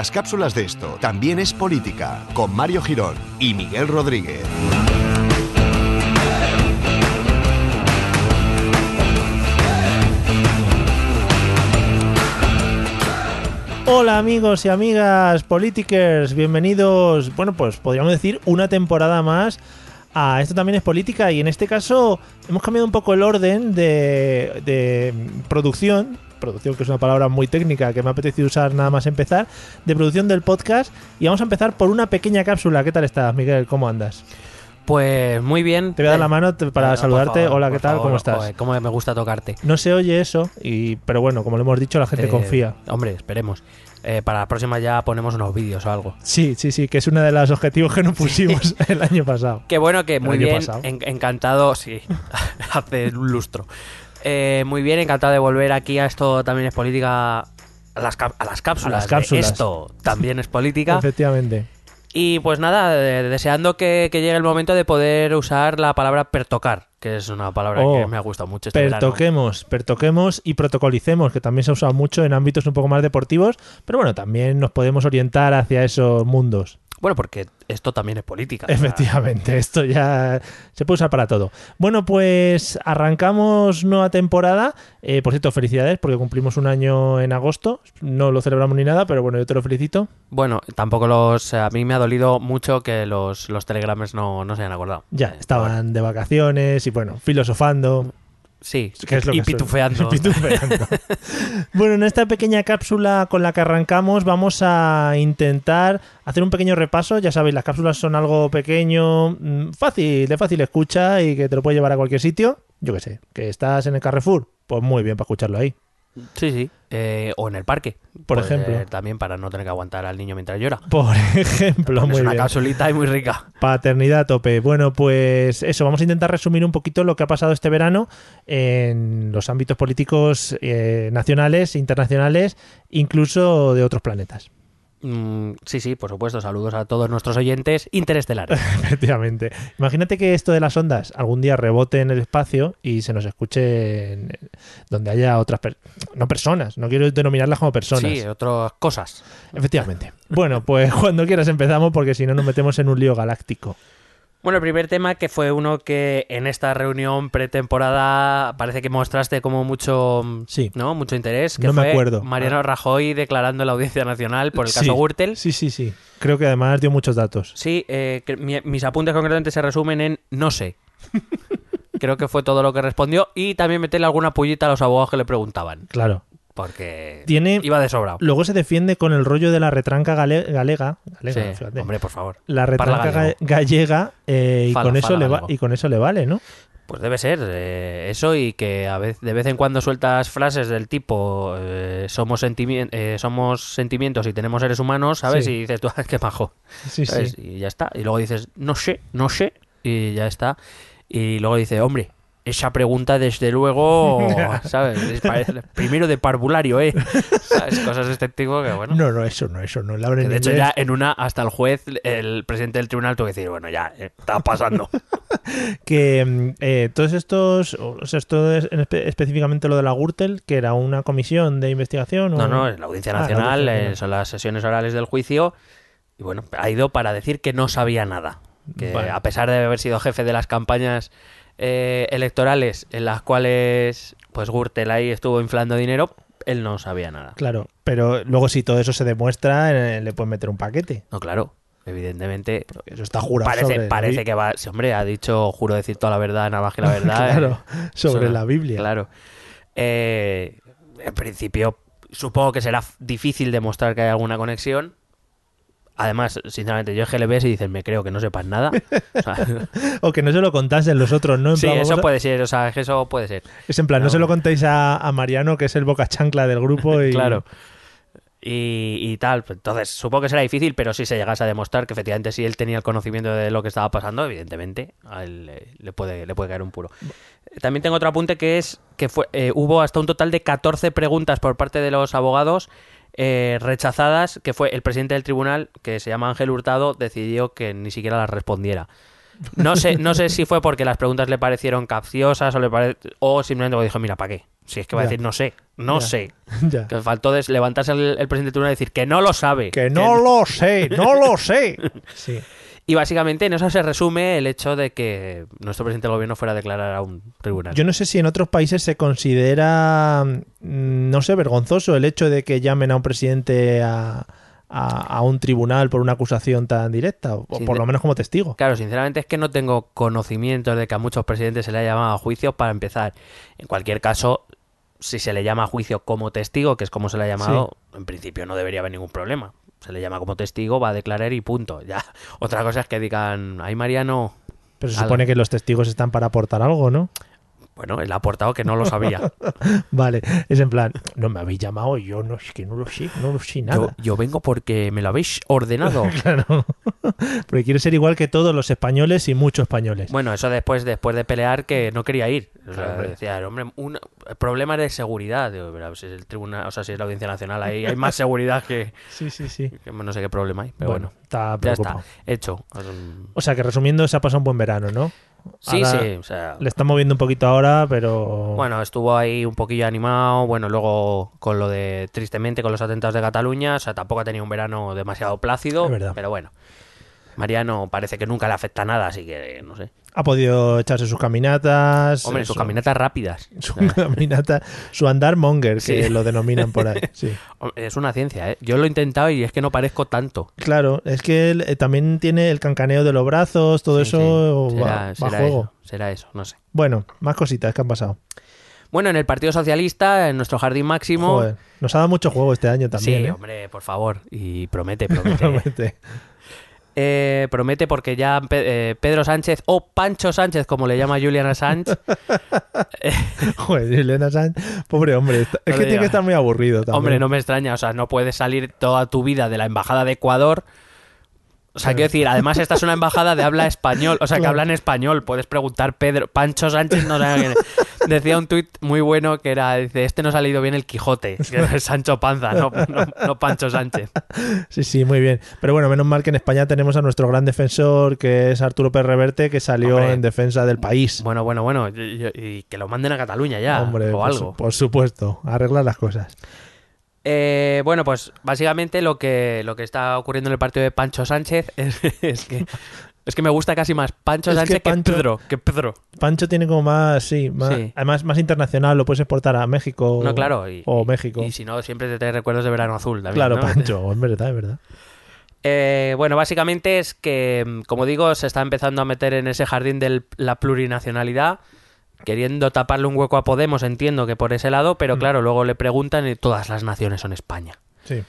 Las cápsulas de esto también es política, con Mario Girón y Miguel Rodríguez. Hola amigos y amigas politikers, bienvenidos, bueno pues podríamos decir una temporada más a Esto también es política y en este caso hemos cambiado un poco el orden de, de producción, producción que es una palabra muy técnica que me ha apetecido usar nada más empezar, de producción del podcast y vamos a empezar por una pequeña cápsula. ¿Qué tal estás Miguel? ¿Cómo andas? Pues muy bien. Te voy a dar la mano te- para No, saludarte. favor, Hola, ¿qué tal? favor. ¿Cómo estás? Joder, cómo me gusta tocarte. No se oye eso, y, pero bueno, como lo hemos dicho, la gente Eh, confía. Hombre, esperemos. Eh, para la próxima ya ponemos unos vídeos o algo. Sí, sí, sí, que es uno de los objetivos que nos pusimos el año pasado. Qué bueno que muy bien, en- encantado, sí, hace un lustro. Eh, muy bien, encantado de volver aquí a esto también es política, a las, a las cápsulas. A las de cápsulas. Esto también es política. Efectivamente. Y pues nada, eh, deseando que, que llegue el momento de poder usar la palabra pertocar, que es una palabra Oh, que me ha gustado mucho este verano. Pertoquemos, pertoquemos y protocolicemos, que también se ha usado mucho en ámbitos un poco más deportivos, pero bueno, también nos podemos orientar hacia esos mundos. Bueno, porque esto también es política. Efectivamente, esto ya se puede usar para todo. Bueno, pues arrancamos nueva temporada. Eh, por cierto, felicidades porque cumplimos un año en agosto. No lo celebramos ni nada, pero bueno, yo te lo felicito. Bueno, tampoco los. A mí me ha dolido mucho que los, los telegrames no, no se hayan acordado. Ya, Eh, estaban de vacaciones y bueno, filosofando. Sí, que es lo y que pitufeando. Y pitufeando. bueno, en esta pequeña cápsula con la que arrancamos vamos a intentar hacer un pequeño repaso. Ya sabéis, las cápsulas son algo pequeño, mm, fácil, de fácil escucha y que te lo puede llevar a cualquier sitio. Yo qué sé, que estás en el Carrefour, pues muy bien para escucharlo ahí. Sí, sí. Eh, o en el parque. Por ejemplo. También para no tener que aguantar al niño mientras llora. Por ejemplo, es muy una bien. capsulita y muy rica. Paternidad a tope. Bueno, pues eso, vamos a intentar resumir un poquito lo que ha pasado este verano en los ámbitos políticos eh, nacionales, internacionales, incluso de otros planetas. Mm, sí, sí, por supuesto. Saludos a todos nuestros oyentes interestelares. Efectivamente. Imagínate que esto de las ondas algún día rebote en el espacio y se nos escuche en- donde haya otras personas. No personas, no quiero denominarlas como personas. sí, otras cosas. Efectivamente. Bueno, pues cuando quieras empezamos porque si no nos metemos en un lío galáctico. Bueno, el primer tema que fue uno que en esta reunión pretemporada parece que mostraste como mucho, Sí. ¿no? mucho interés. Que No me fue acuerdo. Mariano Rajoy declarando en la Audiencia Nacional por el caso Sí. Gürtel. Sí, sí, sí. Creo que además dio muchos datos. Sí, eh, que mi- mis apuntes concretamente se resumen en no sé. Creo que fue todo lo que respondió y también meterle alguna pullita a los abogados que le preguntaban, Claro. Porque Tiene. iba de sobrado. Luego se defiende con el rollo de la retranca gale- galega. galega, Sí, fíjate. hombre, por favor. la retranca ga- gallega eh, y, Fala, con eso le va- y con eso le vale, ¿no? Pues debe ser eh, eso y que a vez, de vez en cuando sueltas frases del tipo eh, somos, sentimi- eh, somos sentimientos y tenemos seres humanos, ¿sabes? Sí. Y dices tú, "Ah, qué majo. Sí, ¿sabes? sí. Y ya está. Y luego dices, no sé, no sé. Y ya está. Y luego dice, hombre, esa pregunta desde luego, ¿sabes? Primero de parvulario, ¿eh? ¿Sabes? Cosas de este tipo que bueno. No, no, eso no, eso no. Que de hecho ya en una, hasta el juez, el presidente del tribunal tuvo que decir, bueno, ya, eh, está pasando. que mm, eh, todos estos, o sea, esto es en espe- específicamente lo de la Gürtel, que era una comisión de investigación. o- No, no, la Audiencia Ah, la Nacional, Audiencia eh, Nacional. son las sesiones orales del juicio. Y bueno, ha ido para decir que no sabía nada. Que Vale. a pesar de haber sido jefe de las campañas eh, electorales en las cuales pues Gürtel ahí estuvo inflando dinero, él no sabía nada. Claro, pero luego si todo eso se demuestra, eh, le pueden meter un paquete. No, claro, evidentemente. Eso está jurado Parece, sobre, parece que va. Sí, hombre, ha dicho, juro decir toda la verdad, nada más que la verdad. eh. sobre Eso- la Biblia. Claro. Eh, en principio, supongo que será difícil demostrar que hay alguna conexión. Además, sinceramente, yo es que le ves y dices, me creo que no sepas nada. O sea, O que no se lo contasen los otros, ¿no? En sí, plan, eso puede ser, o sea, eso puede ser. Es en plan, no, No. se lo contéis a, a Mariano, que es el boca chancla del grupo. Y... Claro. Y, y tal, pues, entonces supongo que será difícil, pero si se llegase a demostrar que efectivamente si él tenía el conocimiento de lo que estaba pasando, evidentemente a él le, le puede, le puede caer un puro. También tengo otro apunte que es que fue, eh, hubo hasta un total de 14 preguntas por parte de los abogados eh, rechazadas, que fue el presidente del tribunal, que se llama Ángel Hurtado, decidió que ni siquiera las respondiera. No sé, no sé si fue porque las preguntas le parecieron capciosas o, le pare- o simplemente dijo, mira, ¿para qué? Si es que va a decir no sé. no Ya. sé. Ya. Que faltó des- levantarse el, el presidente del tribunal y decir que no lo sabe. Que no lo sé, no lo sé. Sí. Y básicamente en eso se resume el hecho de que nuestro presidente del gobierno fuera a declarar a un tribunal. Yo no sé si en otros países se considera, mm, no sé, vergonzoso el hecho de que llamen a un presidente a, a- a un tribunal por una acusación tan directa, o por lo menos como testigo. Claro, sinceramente es que no tengo conocimientos de que a muchos presidentes se le haya llamado a juicio para empezar. En cualquier caso, si se le llama a juicio como testigo, que es como se le ha llamado, en principio no debería haber ningún problema. Se le llama como testigo, va a declarar y punto. Ya. Otra cosa es que digan, ay Mariano, Pero se Algo. supone que los testigos están para aportar algo, ¿no? bueno, él ha aportado que no lo sabía. Vale, es en plan, no me habéis llamado, yo no, es que no lo sé, no lo sé nada. yo vengo porque me lo habéis ordenado. Claro. Porque quiere ser igual que todos los españoles y muchos españoles. Bueno, eso después, después de pelear que no quería ir. O sea, decía, el hombre, un problema de seguridad. Digo, si es el tribunal, o sea, si es la audiencia nacional, ahí hay más seguridad que, Sí, sí, sí. que no sé qué problema hay. Pero bueno, está ya está, hecho. O sea que resumiendo, se ha pasado un buen verano, ¿no? Sí, Ahora sí, o sea, Le está moviendo un poquito ahora, pero. bueno, estuvo ahí un poquillo animado, bueno, luego con lo de, tristemente, con los atentados de Cataluña, o sea, tampoco ha tenido un verano demasiado plácido, Es verdad. pero bueno. Mariano parece que nunca le afecta nada, así que no sé. Ha podido echarse sus caminatas. Hombre, sus su- caminatas rápidas. Su caminata, su andar monger, que Sí. lo denominan por ahí. Sí. Es una ciencia, ¿eh? Yo lo he intentado y es que no parezco tanto. Claro, es que él eh, también tiene el cancaneo de los brazos, todo Sí, eso va, Será, va juego. eso, será eso, no sé. Bueno, más cositas que han pasado. Bueno, en el Partido Socialista, en nuestro jardín máximo. Joder, nos ha dado mucho juego este año también. sí, ¿eh? hombre, por favor. Y promete, promete. Promete. Eh, promete porque ya eh, Pedro Sánchez o Pancho Sánchez, como le llama Julian Assange, Joder, Elena Sánchez, pobre hombre, está- es No que tiene que estar muy aburrido también. hombre, no me extraña, o sea, no puedes salir toda tu vida de la embajada de Ecuador. O sea, quiero decir, además esta es una embajada de habla español, o sea, que Claro. hablan español. Puedes preguntar Pedro, Pancho Sánchez no sabe quién es. Decía un tuit muy bueno que era, dice, este nos ha salido bien el Quijote, que es Sancho Panza, no, no, no Pancho Sánchez. Sí, sí, muy bien. Pero bueno, menos mal que en España tenemos a nuestro gran defensor, que es Arturo Pérez Reverte, que salió Hombre. en defensa del país. Bueno, bueno, bueno, y, y- y que lo manden a Cataluña ya, Hombre, o por, algo. su- por supuesto, arreglar las cosas. Eh, bueno, pues básicamente lo que, lo que está ocurriendo en el partido de Pancho Sánchez es, es que es que me gusta casi más Pancho Es que Sánchez que, Pancho- Pedro, que Pedro. Pancho tiene como más, sí, más, Sí. además más internacional, lo puedes exportar a México No, claro, y, o México. Y si no, siempre te trae recuerdos de verano azul también. claro, ¿no? Pancho, es verdad, es verdad. Eh, bueno, básicamente es que, mm, como digo, se está empezando a meter en ese jardín de la plurinacionalidad, queriendo taparle un hueco a Podemos, entiendo que por ese lado, pero Mm. claro, luego le preguntan y todas las naciones son España. Sí,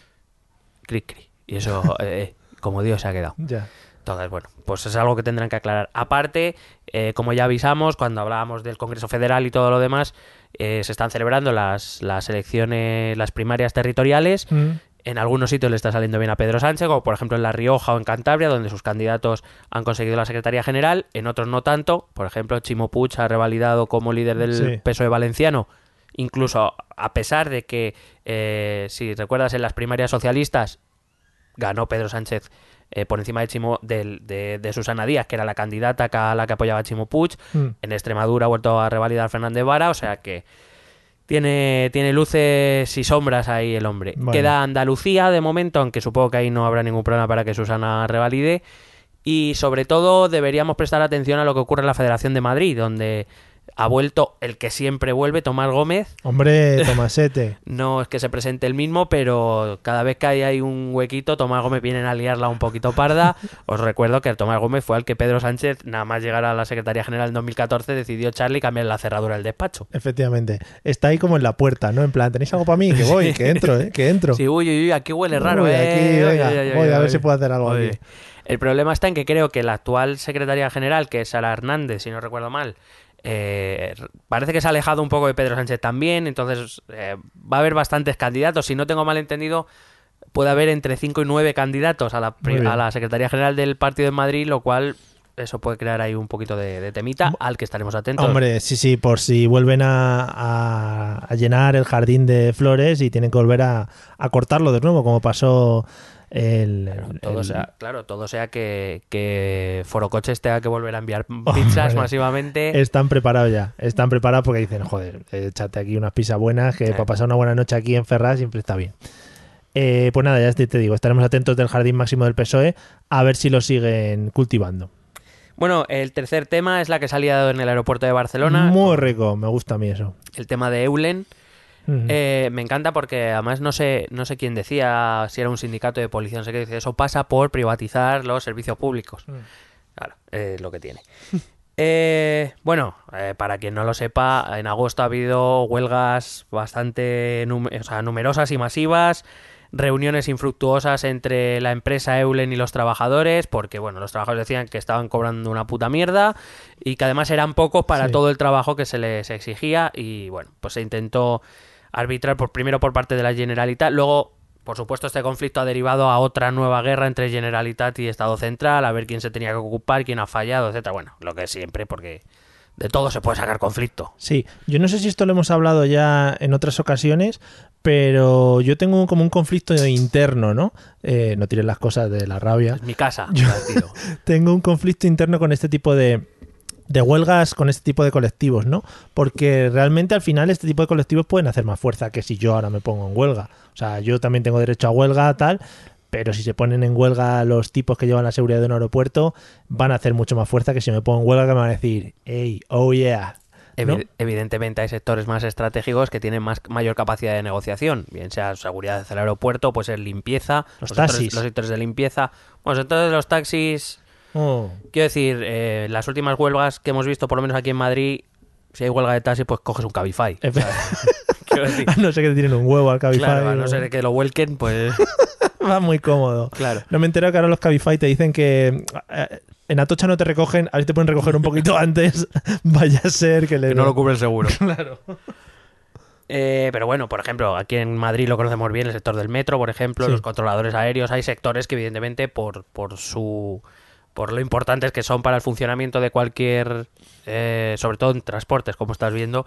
Cri, cri. Y eso, eh, como Dios se ha quedado. ya. Entonces, bueno, pues es algo que tendrán que aclarar. Aparte, eh, como ya avisamos cuando hablábamos del Congreso Federal y todo lo demás, eh, se están celebrando las, las elecciones, las primarias territoriales. Mm, En algunos sitios le está saliendo bien a Pedro Sánchez, como por ejemplo en La Rioja o en Cantabria, donde sus candidatos han conseguido la Secretaría General. En otros no tanto. Por ejemplo, Chimo Puig ha revalidado como líder del Sí. PSOE valenciano. Incluso a pesar de que, eh, si recuerdas, en las primarias socialistas ganó Pedro Sánchez eh, por encima de, Chimo, de, de Susana Díaz, que era la candidata a la que apoyaba a Chimo Puig. mm. En Extremadura ha vuelto a revalidar Fernández Vara, o sea que tiene, tiene luces y sombras ahí el hombre. Bueno. Queda Andalucía de momento, aunque supongo que ahí no habrá ningún problema para que Susana revalide. Y sobre todo deberíamos prestar atención a lo que ocurre en la Federación de Madrid, donde ha vuelto el que siempre vuelve, Tomás Gómez. Hombre, Tomasete. No es que se presente el mismo, pero cada vez que hay, un huequito, Tomás Gómez viene a liarla un poquito parda. Os recuerdo que Tomás Gómez fue al que Pedro Sánchez, nada más llegar a la Secretaría General en 2014, decidió Charlie cambiar la cerradura del despacho. Efectivamente. Está ahí como en la puerta, ¿no? En plan, ¿tenéis algo para mí? Que voy, que entro, ¿eh? Que entro. Sí, uy, uy, uy, aquí huele raro, Uy, ¿eh? aquí, Uy, venga, uy, uy, voy a ver si puedo hacer algo aquí. El problema está en que creo que la actual secretaria general, que es Sara Hernández, si no recuerdo mal, eh, parece que se ha alejado un poco de Pedro Sánchez también, entonces eh, va a haber bastantes candidatos. Si no tengo mal entendido, puede haber entre 5 y 9 candidatos a la, a Secretaría General del Partido de Madrid, lo cual eso puede crear ahí un poquito de, de temita al que estaremos atentos. Hombre, sí, sí, por si vuelven a, a- a llenar el jardín de flores y tienen que volver a, a cortarlo de nuevo, como pasó el, Todo el- sea, claro, todo sea que, que Forocoches tenga que volver a enviar pizzas masivamente. Están preparados ya, están preparados porque dicen, joder, échate aquí unas pizzas buenas, que Sí. para pasar una buena noche aquí en Ferraz siempre está bien. Eh, pues nada, ya te te digo, estaremos atentos del Jardín Máximo del PSOE a ver si lo siguen cultivando. Bueno, el tercer tema es la que se ha liado en el aeropuerto de Barcelona. Muy rico, me gusta a mí eso. El tema de Eulen. Eh, me encanta porque además no sé, no sé quién decía, si era un sindicato de policía, no sé qué, dice, eso pasa por privatizar los servicios públicos. Mm. Claro, es lo que tiene. Eh, bueno, eh, para quien no lo sepa, en agosto ha habido huelgas bastante num- o sea, numerosas y masivas, reuniones infructuosas entre la empresa Eulen y los trabajadores, porque bueno, los trabajadores decían que estaban cobrando una puta mierda y que además eran pocos para Sí. todo el trabajo que se les exigía y bueno, pues se intentó arbitrar por primero por parte de la Generalitat, luego por supuesto este conflicto ha derivado a otra nueva guerra entre Generalitat y Estado Central, a ver quién se tenía que ocupar, quién ha fallado, etcétera. Bueno, lo que siempre porque de todo se puede sacar conflicto. Sí, yo no sé si esto lo hemos hablado ya en otras ocasiones, pero yo tengo como un conflicto interno, ¿no? Eh, no tires las cosas de la rabia. Es mi casa, Yo- tengo un conflicto interno con este tipo de, de huelgas, con este tipo de colectivos, ¿no? Porque realmente al final este tipo de colectivos pueden hacer más fuerza que si yo ahora me pongo en huelga. O sea, yo también tengo derecho a huelga, tal, pero si se ponen en huelga los tipos que llevan la seguridad de un aeropuerto, van a hacer mucho más fuerza que si me pongo en huelga que me van a decir, hey, oh yeah. Evidentemente hay sectores más estratégicos que tienen más mayor capacidad de negociación, bien sea seguridad del aeropuerto, puede ser limpieza, Los sectores- taxis. los sectores de limpieza. Bueno, los sectores de los taxis, Oh, quiero decir, eh, las últimas huelgas que hemos visto, por lo menos aquí en Madrid, si hay huelga de taxi, pues coges un Cabify. efe- Quiero decir, a no ser que tienen un huevo al Cabify. claro, a no ser que lo vuelquen, pues Va muy cómodo. claro. No me entero que ahora los Cabify te dicen que eh, en Atocha no te recogen, a ver si te pueden recoger un poquito antes. Vaya a ser que le. Que no lo cubre el seguro. Claro. Eh, pero bueno, por ejemplo, aquí en Madrid lo conocemos bien, el sector del metro, por ejemplo, Sí. los controladores aéreos, hay sectores que evidentemente por, por su por lo importantes que son para el funcionamiento de cualquier, eh, sobre todo en transportes, como estás viendo,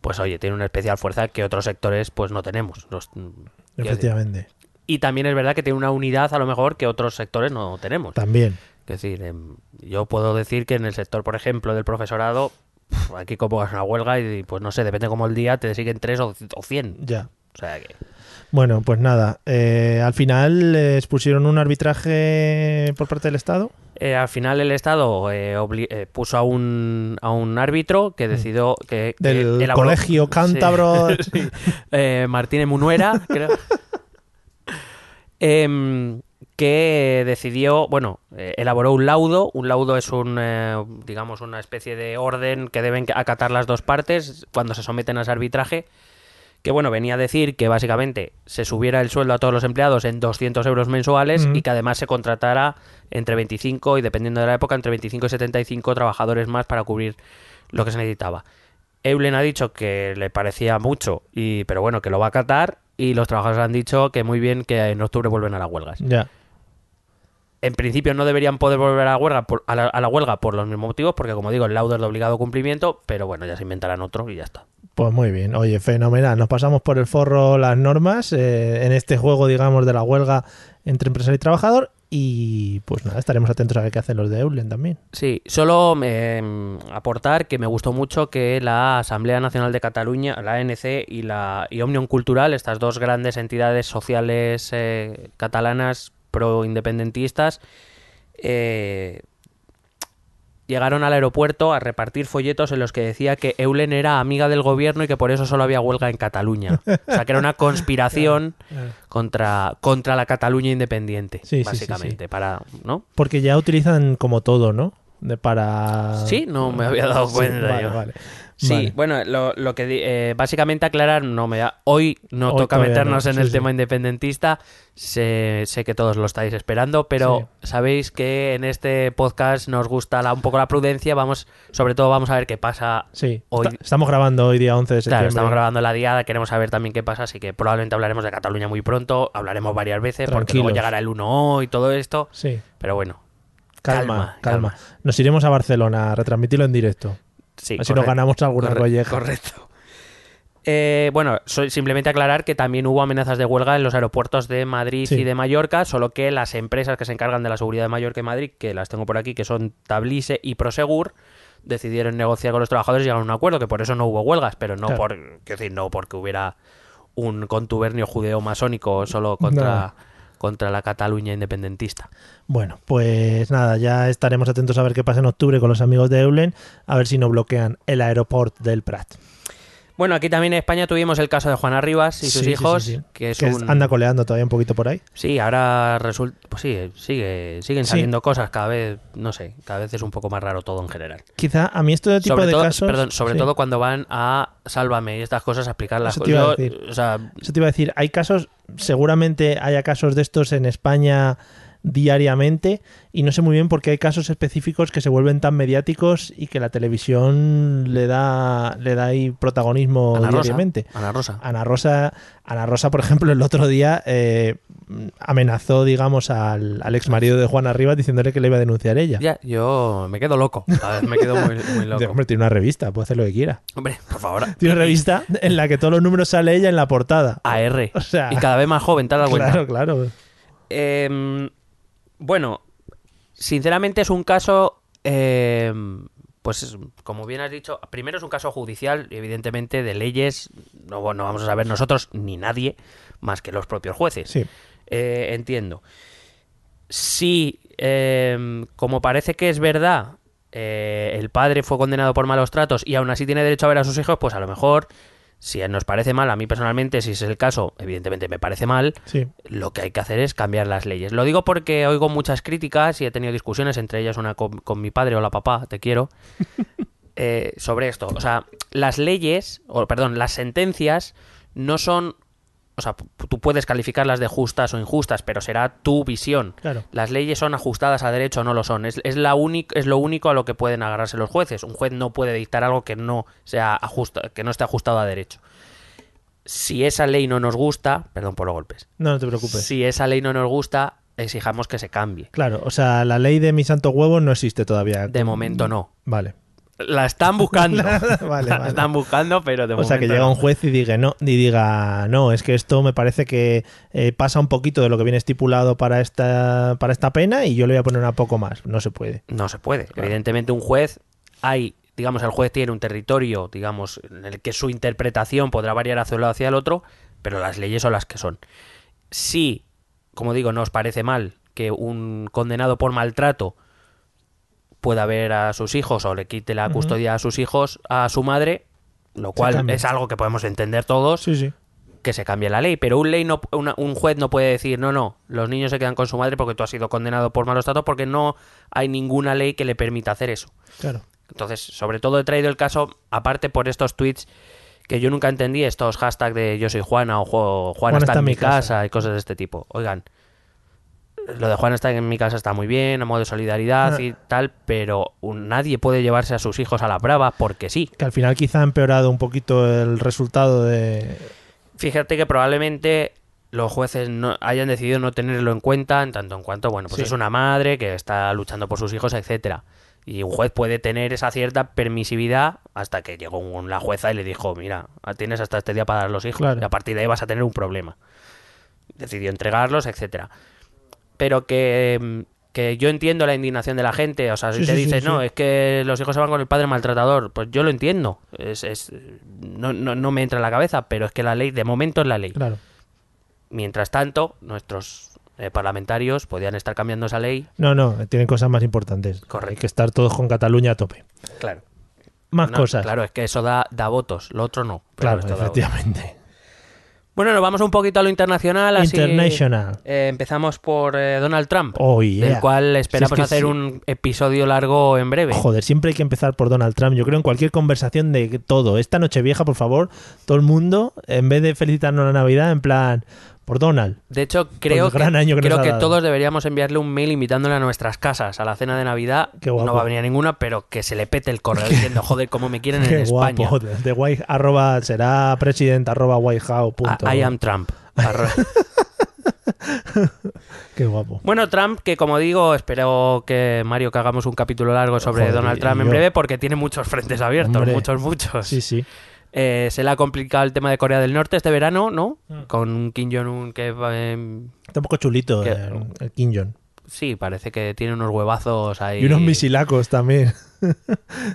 pues oye, tiene una especial fuerza que otros sectores pues no tenemos. Los- decir. Efectivamente. y también es verdad que tiene una unidad a lo mejor que otros sectores no tenemos. También. Es decir, em, yo puedo decir que en el sector, por ejemplo, del profesorado, aquí como es una huelga y pues no sé, depende como el día, te siguen tres o cien. Ya. O sea que... Bueno, pues nada. eh, al final les expusieron un arbitraje por parte del Estado. Eh, al final el Estado eh, eh, puso a un, a un árbitro que decidió que... que Del elaboró- colegio cántabro. Sí, sí. Eh, Martínez Munuera, creo. Em, que decidió, bueno, eh, elaboró un laudo. Un laudo es un, eh, digamos, una especie de orden que deben acatar las dos partes cuando se someten a ese arbitraje. Que bueno, venía a decir que básicamente se subiera el sueldo a todos los empleados en 200 euros mensuales Mm. y que además se contratara entre 25 y dependiendo de la época, entre 25 y 75 trabajadores más para cubrir lo que se necesitaba. Eulen ha dicho que le parecía mucho, y, pero bueno, que lo va a acatar. Y los trabajadores han dicho que muy bien que en octubre vuelven a las huelgas. ya. En principio no deberían poder volver a la huelga por, a la, a la huelga por los mismos motivos, porque como digo, el laudo es de obligado cumplimiento, pero bueno, ya se inventarán otro y ya está. Pues muy bien. Oye, fenomenal. Nos pasamos por el forro las normas eh, en este juego, digamos, de la huelga entre empresario y trabajador. Y pues nada, estaremos atentos a ver qué hacen los de Eulen también. Sí, solo eh, aportar que me gustó mucho que la Asamblea Nacional de Cataluña, la ANC y la y Cultural, estas dos grandes entidades sociales eh, catalanas pro-independentistas, eh, llegaron al aeropuerto a repartir folletos en los que decía que Eulen era amiga del gobierno y que por eso solo había huelga en Cataluña. O sea, que era una conspiración contra, contra la Cataluña independiente, Sí, sí, sí, básicamente, para, ¿no? Porque ya utilizan como todo, ¿no? De para. Sí, no me había dado cuenta vale, yo. vale. Sí, Vale. bueno, lo, lo que eh, básicamente aclarar, no me da, hoy no Hoy toca meternos no, en el sí. tema independentista, sé, sé que todos lo estáis esperando, pero sabéis que en este podcast nos gusta la- un poco la prudencia, vamos, sobre todo vamos a ver qué pasa Sí. Hoy- Esta- estamos grabando hoy, día 11 de septiembre. Claro, estamos grabando la diada, queremos saber también qué pasa, así que probablemente hablaremos de Cataluña muy pronto, hablaremos varias veces, porque luego llegará el 1 y todo esto, Sí. pero bueno, Calma, calma, calma. Nos iremos a Barcelona a retransmitirlo en directo. Sí. Así nos ganamos alguna corre- colleja. Correcto. Eh, bueno, simplemente aclarar que también hubo amenazas de huelga en los aeropuertos de Madrid Sí. y de Mallorca, solo que las empresas que se encargan de la seguridad de Mallorca y Madrid, que las tengo por aquí, que son Tablise y Prosegur, decidieron negociar con los trabajadores y llegar a un acuerdo, que por eso no hubo huelgas, pero no Claro. por, decir, no porque hubiera un contubernio judeo-masónico solo contra. Contra la Cataluña independentista. Bueno, pues nada, ya estaremos atentos a ver qué pasa en octubre con los amigos de Eulen, a ver si no bloquean el aeropuerto del Prat. Bueno, aquí también en España tuvimos el caso de Juana Rivas y sus Sí, hijos, sí, sí. que es Que un... anda coleando todavía un poquito por ahí. Sí, ahora resulta... Pues sí, sigue, siguen saliendo cosas cada vez, no sé, cada vez es un poco más raro todo en general. Quizá a mí este tipo sobre de todo, casos... perdón, sobre todo cuando van a Sálvame y estas cosas a explicar las cosas. Eso te iba a decir, hay casos, seguramente haya casos de estos en España diariamente y no sé muy bien por qué hay casos específicos que se vuelven tan mediáticos y que la televisión le da le da ahí protagonismo Ana Rosa, diariamente. Ana Rosa. Ana Rosa, Ana Rosa, por ejemplo, el otro día eh, amenazó, digamos, al, al ex marido de Juana Rivas diciéndole que le iba a denunciar ella. Ya, yo me quedo loco. A ver, me quedo muy, muy loco. Hombre, tiene una revista, puede hacer lo que quiera. Hombre, por favor. Tiene una revista en la que todos los números sale ella en la portada. AR. O sea, Y cada vez más joven, ¿te has dado cuenta? claro, claro. Eh, bueno, sinceramente es un caso, eh, pues como bien has dicho, primero es un caso judicial, evidentemente de leyes, no, no vamos a saber nosotros ni nadie más que los propios jueces. Sí. Eh, entiendo. Si, eh, como parece que es verdad, eh, el padre fue condenado por malos tratos y aún así tiene derecho a ver a sus hijos, pues a lo mejor, si nos parece mal, a mí personalmente, si es el caso, evidentemente me parece mal, Sí. lo que hay que hacer es cambiar las leyes. Lo digo porque oigo muchas críticas y he tenido discusiones, entre ellas una con, con mi padre, hola papá, te quiero, eh, sobre esto. O sea, las leyes, o perdón, las sentencias no son... O sea, tú puedes calificarlas de justas o injustas, pero será tu visión. Claro. Las leyes son ajustadas a derecho o no lo son. Es, es, la únic- es lo único a lo que pueden agarrarse los jueces. Un juez no puede dictar algo que no, sea ajusta- que no esté ajustado a derecho. Si esa ley no nos gusta, perdón por los golpes, No, no te preocupes. si esa ley no nos gusta, exijamos que se cambie. Claro, o sea, la ley de mi santo huevo no existe todavía. De momento no. Vale. La están buscando. Vale, la vale. están buscando, pero de O sea, que llega no. un juez y diga, no, y diga, no, es que esto me parece que eh, pasa un poquito de lo que viene estipulado para esta, para esta pena y yo le voy a poner un poco más. No se puede. No se puede. Evidentemente un juez hay, digamos, el juez tiene un territorio, digamos, en el que su interpretación podrá variar hacia un lado hacia el otro, pero las leyes son las que son. Si, como digo, no os parece mal que un condenado por maltrato pueda ver a sus hijos o le quite la custodia a sus hijos a su madre, lo cual es algo que podemos entender todos, Sí, sí. que se cambie la ley, pero un ley no una- un juez no puede decir, "No, no, los niños se quedan con su madre porque tú has sido condenado por malos tratos" porque no hay ninguna ley que le permita hacer eso. Claro. Entonces, sobre todo he traído el caso aparte por estos tweets que yo nunca entendí, estos hashtags de yo soy Juana o "Jo- Juana, está, en mi casa. y cosas de este tipo. Oigan, lo de Juana está en mi casa está muy bien, a modo de solidaridad Ah. y tal, pero nadie puede llevarse a sus hijos a la brava porque sí. Que al final quizá ha empeorado un poquito el resultado de... Fíjate que probablemente los jueces no hayan decidido no tenerlo en cuenta en tanto en cuanto, bueno, pues Sí. es una madre que está luchando por sus hijos, etcétera. Y un juez puede tener esa cierta permisividad hasta que llegó la jueza y le dijo, mira, tienes hasta este día para dar los hijos Claro. y a partir de ahí vas a tener un problema. Decidió entregarlos, etcétera. Pero que, mm, que yo entiendo la indignación de la gente, o sea, si Sí, te sí, dices, sí. no, es que los hijos se van con el padre maltratador, pues yo lo entiendo, es, es- no, no, no me entra en la cabeza, pero es que la ley, de momento es la ley. Claro. Mientras tanto, nuestros eh, parlamentarios podían estar cambiando esa ley. No, no, tienen cosas más importantes. Correcto. Hay que estar todos con Cataluña a tope. Claro. Más No, cosas. Claro, es que eso da, da votos, lo otro no. Claro, efectivamente. Bueno, nos vamos un poquito a lo internacional. Así, International. eh, empezamos por eh, Donald Trump, Oh, yeah. del cual esperamos Si es que hacer sí. un episodio largo en breve. Joder, siempre hay que empezar por Donald Trump. Yo creo en cualquier conversación de todo. Esta noche vieja, por favor, todo el mundo, en vez de felicitarnos la Navidad, en plan, por Donald. De hecho, creo gran que, año que nos creo que todos deberíamos enviarle un mail invitándole a nuestras casas a la cena de Navidad. Qué guapo. No va a venir a ninguna, pero que se le pete el correo diciendo, joder, cómo me quieren en Qué España. guapo. De white, arroba, será president arroba whitehouse. I, I am Trump. Qué guapo. Bueno, Trump, que como digo, espero que Mario que hagamos un capítulo largo sobre Joder, Donald Trump en breve, porque tiene muchos frentes abiertos, Hombre. muchos, muchos. Sí, sí. Eh, se le ha complicado el tema de Corea del Norte este verano, ¿no? Mm. Con un Kim Jong-un que... eh, Está un poco chulito Que- el, el Kim Jong. sí, parece que tiene unos huevazos ahí. Y unos misilacos también.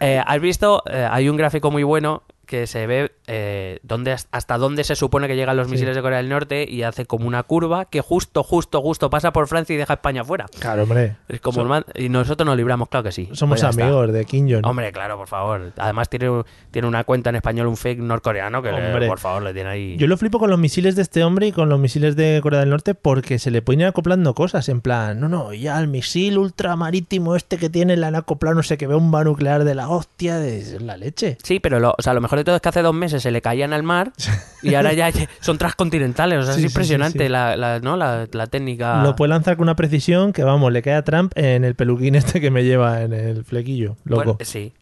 Eh, ¿Has visto? Eh, hay un gráfico muy bueno que se ve eh, dónde, hasta dónde se supone que llegan los Sí. misiles de Corea del Norte y hace como una curva que justo, justo, justo pasa por Francia y deja a España fuera. Claro, hombre. Es como So- el man- y nosotros nos libramos, claro que sí. Somos Pues está. amigos de Kim Jong. Hombre, claro, por favor. Además tiene, tiene una cuenta en español, un fake norcoreano que, le- Hombre. por favor, le tiene ahí... Yo lo flipo con los misiles de este hombre y con los misiles de Corea del Norte porque se le ir acoplando cosas. En plan, no, no, ya el misil ultramarítimo este que tiene el acoplado, no sé, que ve un bomba nuclear de la hostia, de la leche. Sí, pero lo, o sea, lo mejor de todo es que hace dos meses se le caían al mar y ahora ya son transcontinentales. O sea, Sí, es sí, impresionante sí. La, la- ¿no? la, la técnica. Lo puede lanzar con una precisión que, vamos, le cae a Trump en el peluquín este que me lleva en el flequillo. Loco. Bueno, sí.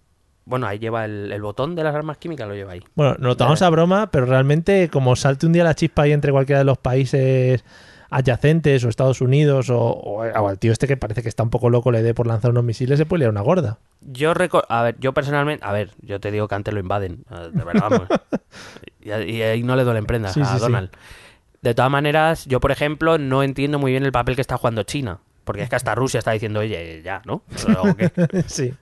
Bueno, ahí lleva el, el botón de las armas químicas, lo lleva ahí. Bueno, nos lo tomamos a broma, pero realmente como salte un día la chispa ahí entre cualquiera de los países adyacentes o Estados Unidos o, o- o al tío este que parece que está un poco loco le dé por lanzar unos misiles, se puede liar una gorda. Yo a ver, yo personalmente, a ver, yo te digo que antes lo invaden, eh, de verdad, vamos. y, y ahí no le duelen prendas Sí, a sí, sí. Donald. De todas maneras, yo por ejemplo no entiendo muy bien el papel que está jugando China, porque es que hasta Rusia está diciendo, oye, ya, ¿no? Sí.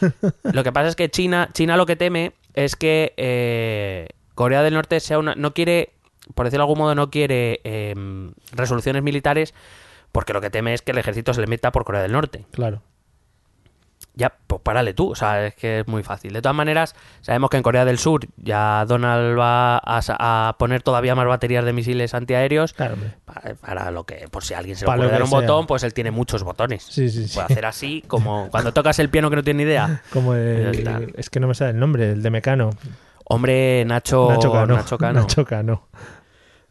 Lo que pasa es que China, China lo que teme es que eh, Corea del Norte sea una. no quiere, por decirlo de algún modo, no quiere em, resoluciones militares, porque lo que teme es que el ejército se le meta por Corea del Norte. Claro. Ya, pues párale tú, o sea, es que es muy fácil. De todas maneras, sabemos que en Corea del Sur ya Donald va a, poner todavía más baterías de misiles antiaéreos. Claro. Para, para lo que, por si a alguien se le ocurre dar un sea. botón, pues él tiene muchos botones. Sí, sí, sí. Puede hacer así, como cuando tocas el piano que no tiene ni idea. Como el, es que no me sale el nombre, el de Mecano. Hombre, Nacho, Nacho Cano. Nacho Cano. Nacho Cano.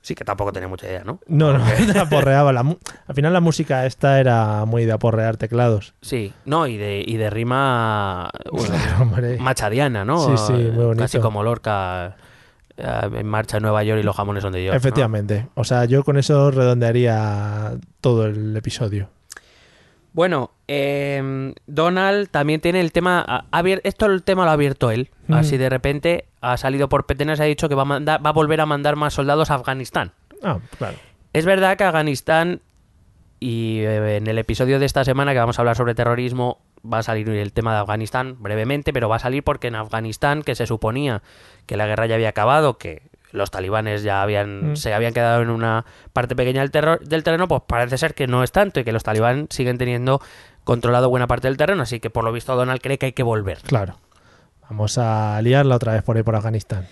Sí, que tampoco tenía mucha idea, ¿no? No, no, te aporreaba. La Al final la música esta era muy de aporrear teclados. Sí, no, y de, y de rima bueno, Claro, machadiana, ¿no? Sí, sí, muy bonito. Casi como Lorca eh, en marcha en Nueva York y los jamones son de. Efectivamente. O sea, yo con eso redondearía todo el episodio. Bueno, eh, Donald también tiene el tema. ha- esto el tema lo ha abierto él. Mm. Así de repente ha salido por petenas y ha dicho que va a, mandar- va a volver a mandar más soldados a Afganistán. Ah, claro. Es verdad que Afganistán, y eh, en el episodio de esta semana que vamos a hablar sobre terrorismo, va a salir el tema de Afganistán brevemente, pero va a salir porque en Afganistán, que se suponía que la guerra ya había acabado, que los talibanes ya habían Mm. se habían quedado en una parte pequeña del, terror, del terreno, pues parece ser que no es tanto y que los talibanes siguen teniendo controlado buena parte del terreno, así que por lo visto Donald cree que hay que volver. Claro. Vamos a liarla otra vez por ahí por Afganistán.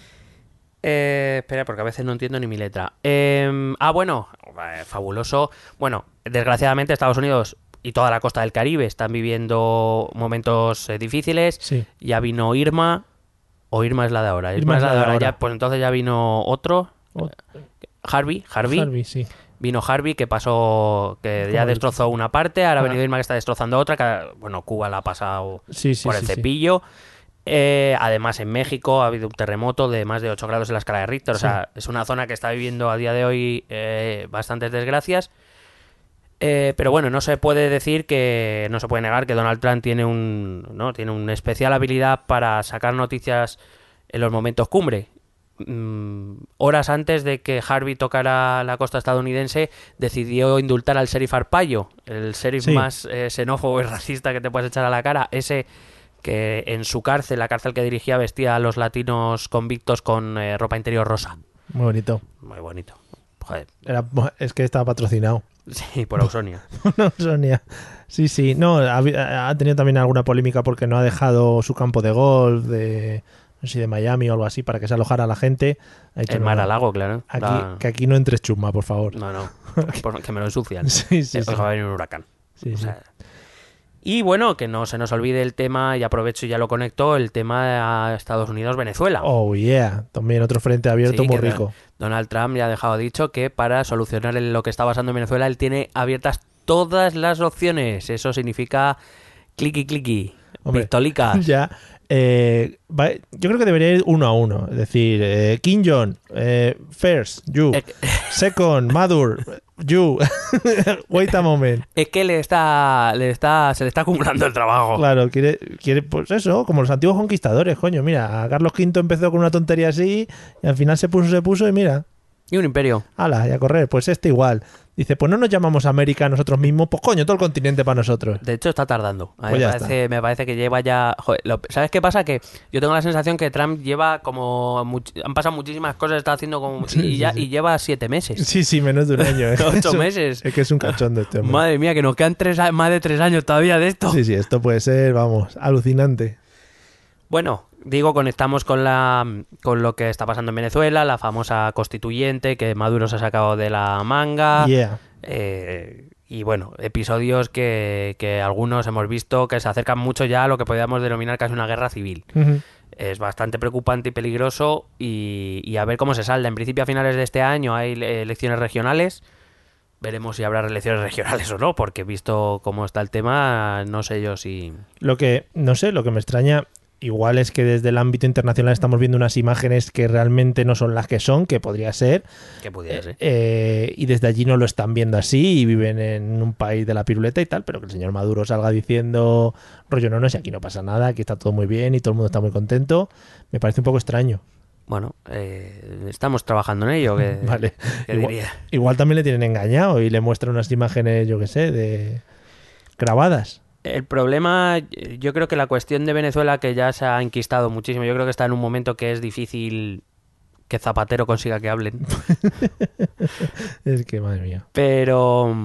Eh, espera, porque a veces no entiendo ni mi letra. Eh, ah, bueno, eh, fabuloso. Bueno, desgraciadamente Estados Unidos y toda la costa del Caribe están viviendo momentos eh, difíciles. Sí. Ya vino Irma, o Irma es la de ahora. Irma, es la de ahora. Ya, pues entonces ya vino otro, Harvey, Harvey. Harvey, sí. Vino Harvey que pasó, que ya destrozó una parte. Ahora ha Ah. venido Irma que está destrozando otra. Que, bueno, Cuba la ha pasado Sí, sí, por el cepillo. Eh, además, en México ha habido un terremoto de más de 8 grados en la escala de Richter. O sea, es una zona que está viviendo a día de hoy eh, bastantes desgracias. Eh, pero bueno, no se puede decir que. No se puede negar que Donald Trump tiene un. ¿no? Tiene una especial habilidad para sacar noticias en los momentos cumbre. Mm, horas antes de que Harvey tocara la costa estadounidense, decidió indultar al sheriff Arpaio, el sheriff Sí. más eh, xenófobo y racista que te puedes echar a la cara. Ese que en su cárcel, la cárcel que dirigía, vestía a los latinos convictos con eh, ropa interior rosa. Muy bonito. Muy bonito. Joder. Era- es que estaba patrocinado. Sí, por Ausonia. no, Sonia. Sí, sí. No, ha, tenido también alguna polémica porque no ha dejado su campo de golf de, no sé de Miami o algo así para que se alojara la gente. Ha dicho, El no, mar no, a lago, claro. Aquí, La- Que aquí no entres chuma, por favor. No, no. por- que me lo ensucian. Sí, sí, sí. va a venir un huracán. Sí, O sí. Y bueno, que no se nos olvide el tema, y aprovecho y ya lo conecto, el tema de Estados Unidos-Venezuela. Oh, yeah. También otro frente abierto Sí, muy rico. Donald Trump ya ha dejado dicho que para solucionar lo que está pasando en Venezuela, él tiene abiertas todas las opciones. Eso significa cliqui cliqui, Hombre, pistolicas. Ya. eh, yo creo que debería ir uno a uno. Es decir, eh, Kim Jong, eh, first, you. Eh, Second, Madur. You, wait a moment. Es que le está, le está, se le está acumulando el trabajo. Claro, quiere, quiere, pues eso, como los antiguos conquistadores, coño. Mira, Carlos V empezó con una tontería así y al final se puso, se puso y mira, Y un imperio. ala, y a correr. Pues este igual. Dice, pues no nos llamamos América nosotros mismos, pues coño, todo el continente para nosotros. De hecho, está tardando. A Pues me, parece, me parece que lleva ya. Joder, lo- ¿Sabes qué pasa? Que yo tengo la sensación que Trump lleva como. much- Han pasado muchísimas cosas, está haciendo como. Sí, y, sí, ya, sí. y lleva siete meses. Sí, sí, menos de un año. ¿eh? Ocho Eso- meses. Es que es un cachondo este hombre. Madre mía, que nos quedan tres, más de tres años todavía de esto. Sí, sí, esto puede ser, vamos, alucinante. Bueno, digo, conectamos con la con lo que está pasando en Venezuela, la famosa constituyente que Maduro se ha sacado de la manga. Yeah. eh, y bueno, episodios que, que algunos hemos visto que se acercan mucho ya a lo que podríamos denominar casi una guerra civil. Es bastante preocupante y peligroso y, y a ver cómo se salda. En principio a finales de este año hay elecciones regionales. Veremos si habrá elecciones regionales o no, porque visto cómo está el tema, no sé yo si... Lo que, no sé, lo que me extraña, igual es que desde el ámbito internacional estamos viendo unas imágenes que realmente no son las que son, que podría ser, que pudiera ser. eh, y desde allí no lo están viendo así y viven en un país de la piruleta y tal, pero que el señor Maduro salga diciendo, rollo, no, no, si aquí no pasa nada, aquí está todo muy bien y todo el mundo está muy contento, me parece un poco extraño. Bueno, eh, estamos trabajando en ello, que, Vale. que Igual, diría. igual también le tienen engañado y le muestran unas imágenes, yo qué sé, de grabadas. El problema, yo creo que la cuestión de Venezuela, que ya se ha enquistado muchísimo, yo creo que está en un momento que es difícil que Zapatero consiga que hablen. Es que, madre mía. Pero,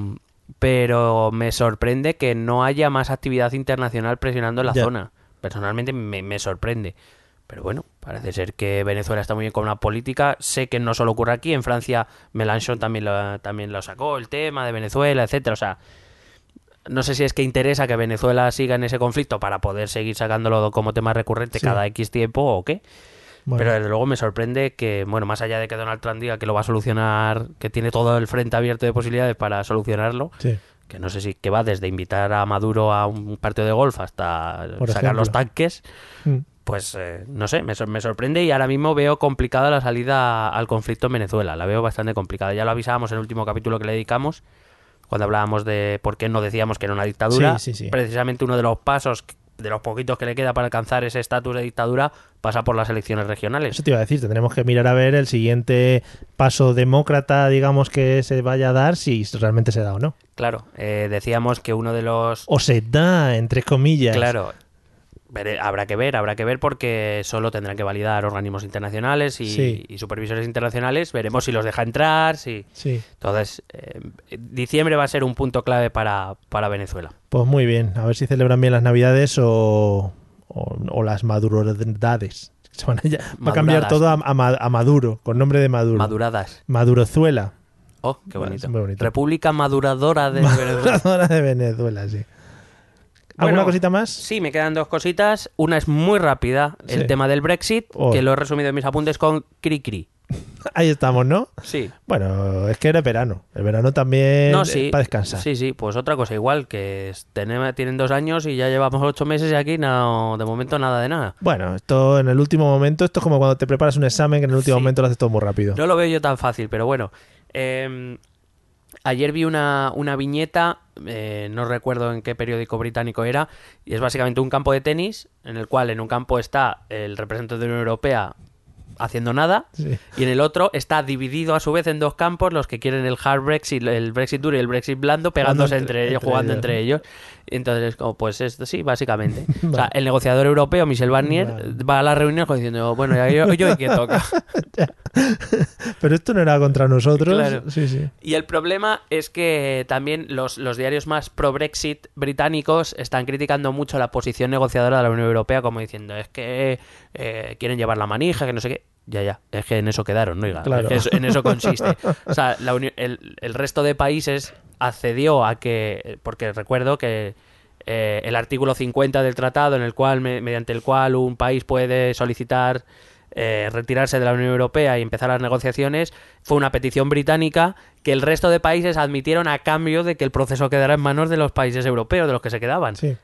pero me sorprende que no haya más actividad internacional presionando en la Ya. zona. Personalmente me, me sorprende. Pero bueno, parece ser que Venezuela está muy bien con una política. Sé que no solo ocurre aquí. En Francia, Mélenchon también lo, también lo sacó, el tema de Venezuela, etcétera. O sea, no sé si es que interesa que Venezuela siga en ese conflicto para poder seguir sacándolo como tema recurrente Sí. cada X tiempo o qué. Bueno, Pero desde luego me sorprende que, bueno, más allá de que Donald Trump diga que lo va a solucionar, que tiene todo el frente abierto de posibilidades para solucionarlo, sí. que no sé si que va desde invitar a Maduro a un partido de golf hasta Por sacar ejemplo. los tanques, Mm. pues eh, no sé, me, me sorprende y ahora mismo veo complicada la salida al conflicto en Venezuela, la veo bastante complicada. Ya lo avisábamos en el último capítulo que le dedicamos, cuando hablábamos de por qué no decíamos que era una dictadura. Sí, sí, sí. Precisamente uno de los pasos, de los poquitos que le queda para alcanzar ese estatus de dictadura, pasa por las elecciones regionales. Eso te iba a decir, tendremos que mirar a ver el siguiente paso demócrata, digamos, que se vaya a dar, si realmente se da o no. Claro, eh, decíamos que uno de los... O se da, entre comillas. Claro, habrá que ver, habrá que ver porque solo tendrán que validar organismos internacionales y, Sí. y supervisores internacionales. Veremos si los deja entrar, si... Sí. Entonces, eh, diciembre va a ser un punto clave para, para Venezuela. Pues muy bien, a ver si celebran bien las navidades o, o, o las madurodades. Se van a, va a cambiar todo a, a Ma- a Maduro, con nombre de Maduro. Maduradas. Madurozuela. Oh, qué bonito. República Maduradora de Venezuela. Maduradora de Venezuela, sí. ¿Alguna Bueno, cosita más? Sí, me quedan dos cositas. Una es muy rápida, el Sí. tema del Brexit, Oh. que lo he resumido en mis apuntes con Cri-Cri. Ahí estamos, ¿no? Sí. Bueno, es que era verano. El verano también No, es sí. para descansar. Sí, sí, pues otra cosa igual, que tienen dos años y ya llevamos ocho meses y aquí no, de momento nada de nada. Bueno, esto en el último momento, esto es como cuando te preparas un examen que en el último Sí. momento lo haces todo muy rápido. No lo veo yo tan fácil, pero bueno. Eh, ayer vi una, una viñeta, eh, no recuerdo en qué periódico británico era, y es básicamente un campo de tenis en el cual en un campo está el representante de la Unión Europea haciendo nada Sí. y en el otro está dividido a su vez en dos campos los que quieren el hard Brexit, el Brexit duro y el Brexit blando pegándose entre- entre, ellos, entre jugando ellos. entre ellos. Entonces, es como, pues esto sí, básicamente. O sea, el negociador europeo, Michel Barnier, Vale. va a la reunión diciendo, bueno, ya yo, yo que toca. Pero esto no era contra nosotros. Claro. Sí, sí. Y el problema es que también los, los diarios más pro-Brexit británicos están criticando mucho la posición negociadora de la Unión Europea, como diciendo, es que eh, quieren llevar la manija, que no sé qué. Ya, ya, es que en eso quedaron, ¿no? Oiga, Claro. es que eso- en eso consiste. O sea, la el, el resto de países accedió a que, porque recuerdo que eh, el artículo 50 del tratado, en el cual, me- mediante el cual un país puede solicitar eh, retirarse de la Unión Europea y empezar las negociaciones, fue una petición británica que el resto de países admitieron a cambio de que el proceso quedara en manos de los países europeos, de los que se quedaban. sí.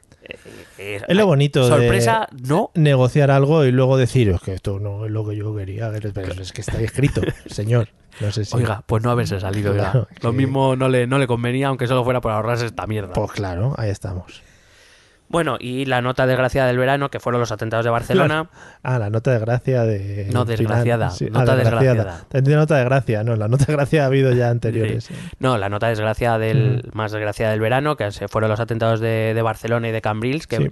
Eh, Es lo bonito de- Sorpresa, no. Negociar algo y luego decir, es que esto no es lo que yo quería. Pero es que está escrito, señor. No sé si. Oiga, pues no haberse salido. Claro, Lo que- mismo no le, no le convenía, aunque solo fuera por ahorrarse esta mierda. Pues claro, ahí estamos. Bueno, y la nota desgraciada del verano, que fueron los atentados de Barcelona. Ah, la nota de gracia de. No, desgraciada, Sí, nota ah, desgraciada. Te entiendo nota de gracia, no, la nota de gracia ha habido ya anteriores. No, la nota desgraciada del, más desgraciada del verano, que fueron los atentados de, de Barcelona y de Cambrils, que Sí.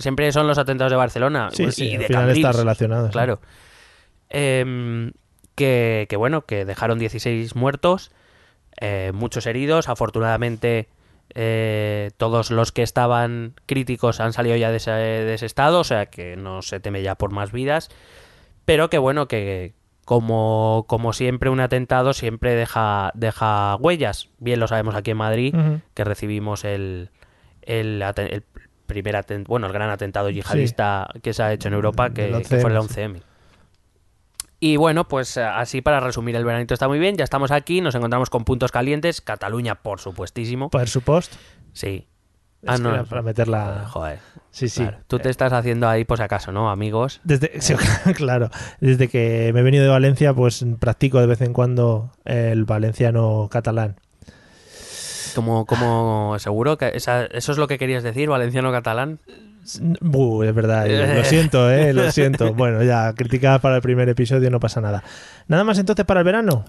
siempre son los atentados de Barcelona Sí, y sí, de al final Cambrils, está relacionado. Claro. Em, que, que bueno, que dejaron 16 muertos, eh, muchos heridos. Afortunadamente, eh, todos los que estaban críticos han salido ya de ese, de ese estado, o sea que no se teme ya por más vidas. Pero que bueno, que como, como siempre, un atentado siempre deja, deja huellas. Bien lo sabemos aquí en Madrid, que recibimos el, el, el primer aten- bueno, el gran atentado yihadista que se ha hecho en Europa, que, que fue el 11M, sí. 11M. Y bueno, pues eh, así para resumir el veranito está muy bien, ya estamos aquí, nos encontramos con puntos calientes, Cataluña por supuestísimo, Por supuesto. sí. Es Ah, no, para meterla. joder. Sí, sí. claro. Tú te estás haciendo ahí si acaso, ¿no, amigos? Desde, sí, claro, desde que me he venido de Valencia, pues practico de vez en cuando el valenciano catalán. Como, como seguro que esa- eso es lo que querías decir, valenciano-catalán. Buh, es verdad, lo siento, eh, lo siento. Bueno, ya, criticadas para el primer episodio, no pasa nada. Nada más entonces para el verano,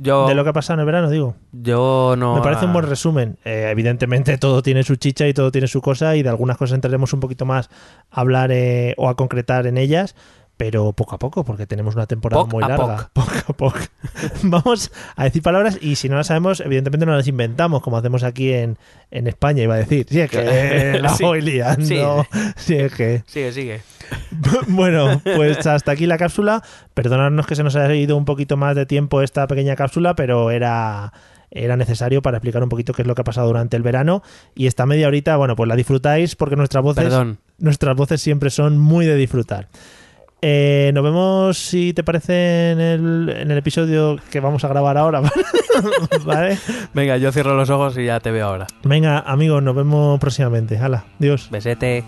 Yo, de lo que ha pasado en el verano, digo. yo no... Me parece un buen resumen. Eh, evidentemente todo tiene su chicha y todo tiene su cosa y de algunas cosas entraremos un poquito más a hablar eh, o a concretar en ellas, pero poco a poco, porque tenemos una temporada Poc muy larga. Poco a poco. Vamos a decir palabras y si no las sabemos, evidentemente no las inventamos, como hacemos aquí en, en España, iba a decir. Sí, es que la Sí. voy liando. Sí. Es que... Sigue, sigue. Bueno, pues hasta aquí la cápsula. Perdonadnos que se nos haya ido un poquito más de tiempo esta pequeña cápsula, pero era, era necesario para explicar un poquito qué es lo que ha pasado durante el verano. Y esta media horita, bueno, pues la disfrutáis porque nuestras voces, Perdón. nuestras voces siempre son muy de disfrutar. Eh, nos vemos, si te parece, en el, en el episodio que vamos a grabar ahora. ¿Vale? Venga, yo cierro los ojos y ya te veo ahora. Venga, amigos, nos vemos próximamente. Hala, Dios. Besete.